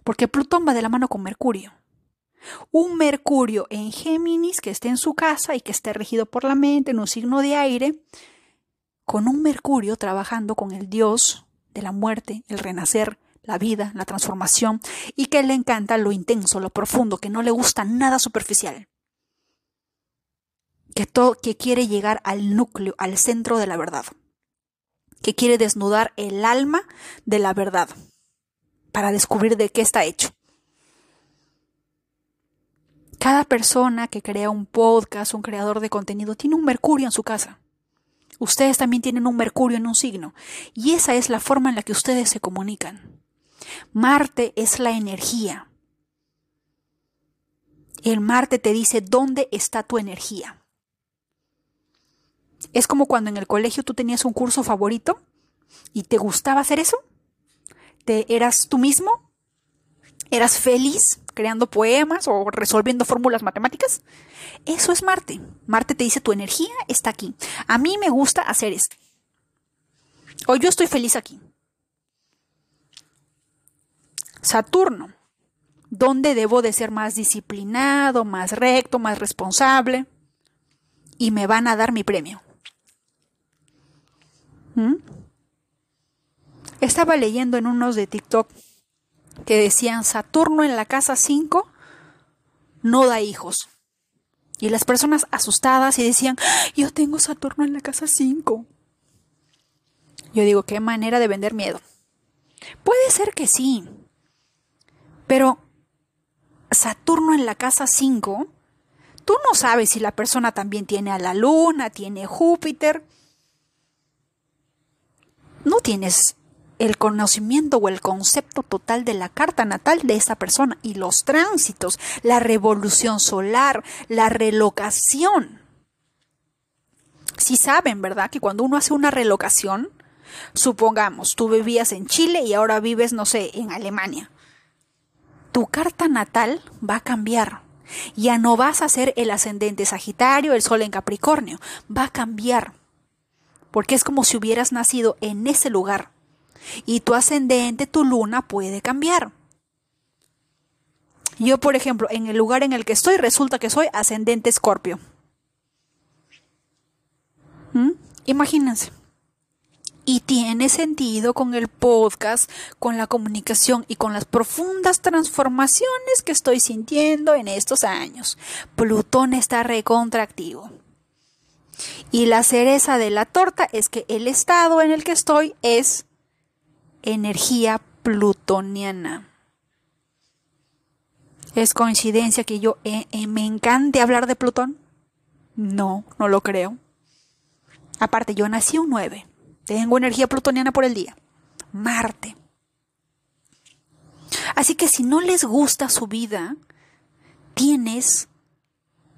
Porque Plutón va de la mano con Mercurio. Un Mercurio en Géminis que esté en su casa y que esté regido por la mente en un signo de aire, con un Mercurio trabajando con el dios de la muerte, el renacer, la vida, la transformación, y que le encanta lo intenso, lo profundo, que no le gusta nada superficial. Que, que quiere llegar al núcleo, al centro de la verdad. Que quiere desnudar el alma de la verdad para descubrir de qué está hecho. Cada persona que crea un podcast, un creador de contenido, tiene un Mercurio en su casa. Ustedes también tienen un Mercurio en un signo y esa es la forma en la que ustedes se comunican. Marte es la energía. El Marte te dice dónde está tu energía. Es como cuando en el colegio tú tenías un curso favorito y te gustaba hacer eso. Te eras tú mismo, eras feliz creando poemas o resolviendo fórmulas matemáticas. Eso es Marte. Marte te dice tu energía está aquí. A mí me gusta hacer esto. O yo estoy feliz aquí. Saturno. ¿Dónde debo de ser más disciplinado, más recto, más responsable? Y me van a dar mi premio. ¿Mm? Estaba leyendo en unos de TikTok que decían Saturno en la casa 5 no da hijos. Y las personas asustadas y decían, yo tengo Saturno en la casa 5. Yo digo, qué manera de vender miedo. Puede ser que sí, pero Saturno en la casa 5, tú no sabes si la persona también tiene a la Luna, tiene Júpiter. No tienes el conocimiento o el concepto total de la carta natal de esa persona y los tránsitos, la revolución solar, la relocación. Si saben, ¿verdad? Que cuando uno hace una relocación, supongamos, tú vivías en Chile y ahora vives, no sé, en Alemania. Tu carta natal va a cambiar. Ya no vas a ser el ascendente Sagitario, el Sol en Capricornio. Va a cambiar. Porque es como si hubieras nacido en ese lugar y tu ascendente, tu luna puede cambiar. Yo, por ejemplo, en el lugar en el que estoy, resulta que soy ascendente escorpio. ¿Mm? Imagínense. Y tiene sentido con el podcast, con la comunicación y con las profundas transformaciones que estoy sintiendo en estos años. Plutón está recontractivo. Y la cereza de la torta es que el estado en el que estoy es energía plutoniana. ¿Es coincidencia que yo eh, eh, me encante hablar de Plutón? No, no lo creo. Aparte, yo nací un 9. Tengo energía plutoniana por el día. Marte. Así que si no les gusta su vida, tienes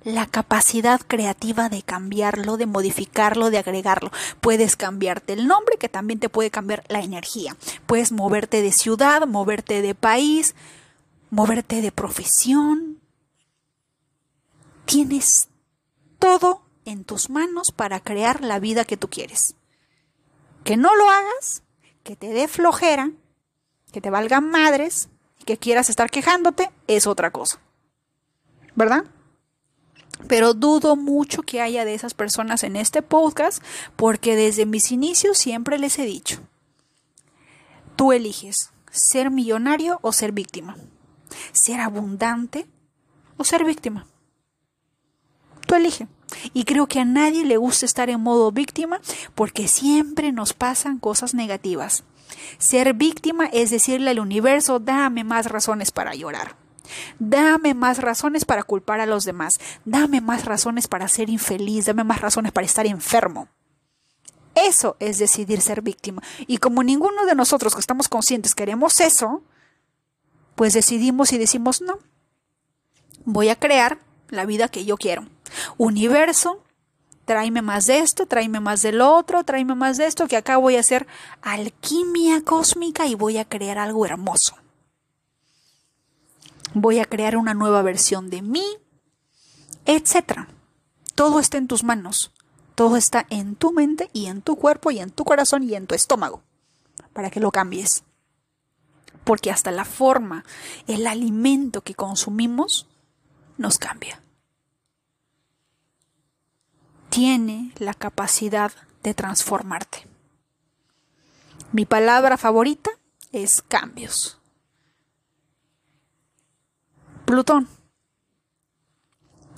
la capacidad creativa de cambiarlo, de modificarlo, de agregarlo. Puedes cambiarte el nombre, que también te puede cambiar la energía. Puedes moverte de ciudad, moverte de país, moverte de profesión. Tienes todo en tus manos para crear la vida que tú quieres. Que no lo hagas, que te dé flojera, que te valgan madres, que quieras estar quejándote, es otra cosa. ¿Verdad? Pero dudo mucho que haya de esas personas en este podcast porque desde mis inicios siempre les he dicho, tú eliges ser millonario o ser víctima, ser abundante o ser víctima. Tú eliges. Y creo que a nadie le gusta estar en modo víctima porque siempre nos pasan cosas negativas. Ser víctima es decirle al universo, dame más razones para llorar. Dame más razones para culpar a los demás. Dame más razones para ser infeliz. Dame más razones para estar enfermo. Eso es decidir ser víctima. Y como ninguno de nosotros que estamos conscientes queremos eso, pues decidimos y decimos, no, voy a crear la vida que yo quiero. Universo, tráeme más de esto, tráeme más del otro, tráeme más de esto, que acá voy a hacer alquimia cósmica y voy a crear algo hermoso voy a crear una nueva versión de mí, etc. Todo está en tus manos, todo está en tu mente y en tu cuerpo y en tu corazón y en tu estómago, para que lo cambies. Porque hasta la forma, el alimento que consumimos, nos cambia. Tiene la capacidad de transformarte. Mi palabra favorita es cambios. Plutón.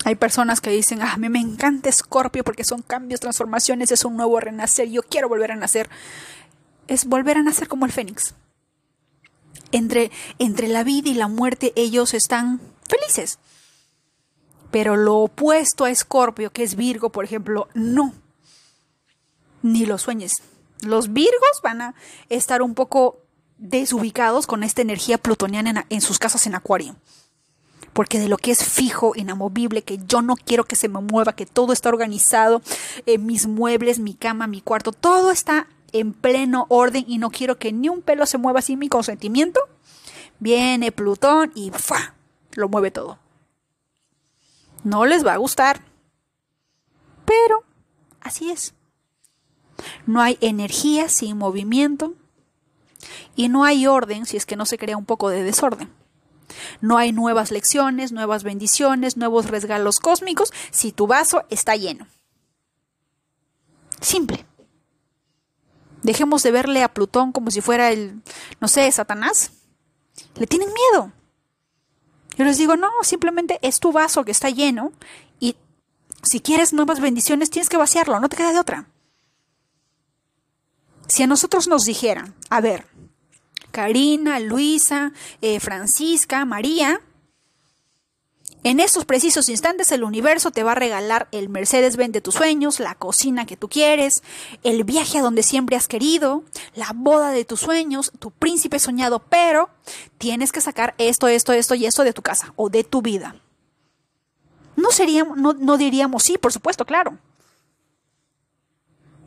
Hay personas que dicen, ah, a mí me encanta Escorpio porque son cambios, transformaciones, es un nuevo renacer, yo quiero volver a nacer. Es volver a nacer como el Fénix. Entre, entre la vida y la muerte ellos están felices. Pero lo opuesto a Escorpio, que es Virgo, por ejemplo, no. Ni lo sueñes. Los Virgos van a estar un poco desubicados con esta energía plutoniana en, en sus casas en Acuario porque de lo que es fijo, inamovible, que yo no quiero que se me mueva, que todo está organizado, eh, mis muebles, mi cama, mi cuarto, todo está en pleno orden y no quiero que ni un pelo se mueva sin mi consentimiento, viene Plutón y ¡fua! lo mueve todo. No les va a gustar, pero así es. No hay energía sin movimiento y no hay orden si es que no se crea un poco de desorden. No hay nuevas lecciones, nuevas bendiciones, nuevos regalos cósmicos si tu vaso está lleno. Simple. Dejemos de verle a Plutón como si fuera el, no sé, Satanás. Le tienen miedo. Yo les digo, no, simplemente es tu vaso que está lleno y si quieres nuevas bendiciones tienes que vaciarlo, no te queda de otra. Si a nosotros nos dijeran, a ver, Karina, Luisa, eh, Francisca, María. En estos precisos instantes el universo te va a regalar el Mercedes-Benz de tus sueños, la cocina que tú quieres, el viaje a donde siempre has querido, la boda de tus sueños, tu príncipe soñado, pero tienes que sacar esto, esto, esto y esto de tu casa o de tu vida. No seríamos, no, no diríamos sí, por supuesto, claro.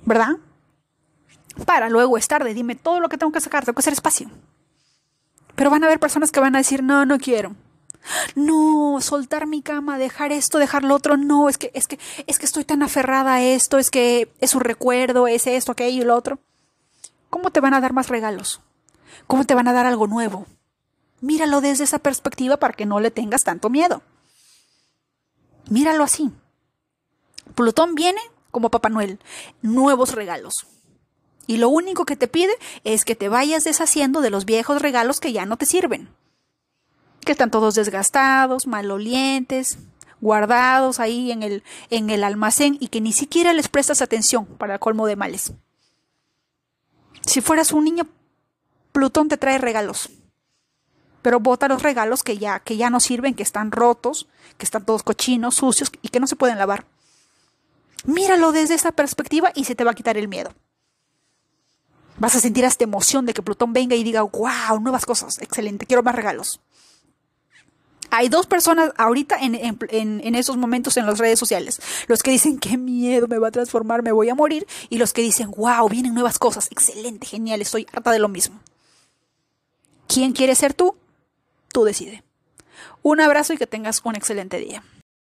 ¿Verdad? Para luego estar de dime todo lo que tengo que sacar, tengo que hacer espacio. Pero van a haber personas que van a decir, no, no quiero. No, soltar mi cama, dejar esto, dejar lo otro, no, es que, es que, es que estoy tan aferrada a esto, es que es un recuerdo, es esto, aquello y lo otro. ¿Cómo te van a dar más regalos? ¿Cómo te van a dar algo nuevo? Míralo desde esa perspectiva para que no le tengas tanto miedo. Míralo así. Plutón viene como Papá Noel, nuevos regalos. Y lo único que te pide es que te vayas deshaciendo de los viejos regalos que ya no te sirven. Que están todos desgastados, malolientes, guardados ahí en el, en el almacén y que ni siquiera les prestas atención para el colmo de males. Si fueras un niño, Plutón te trae regalos. Pero bota los regalos que ya, que ya no sirven, que están rotos, que están todos cochinos, sucios y que no se pueden lavar. Míralo desde esa perspectiva y se te va a quitar el miedo. Vas a sentir esta emoción de que Plutón venga y diga, wow, nuevas cosas, excelente, quiero más regalos. Hay dos personas ahorita en, en, esos momentos en las redes sociales. Los que dicen, qué miedo, me va a transformar, me voy a morir. Y los que dicen, wow, vienen nuevas cosas, excelente, genial, estoy harta de lo mismo. ¿Quién quieres ser tú? Tú decide. Un abrazo y que tengas un excelente día.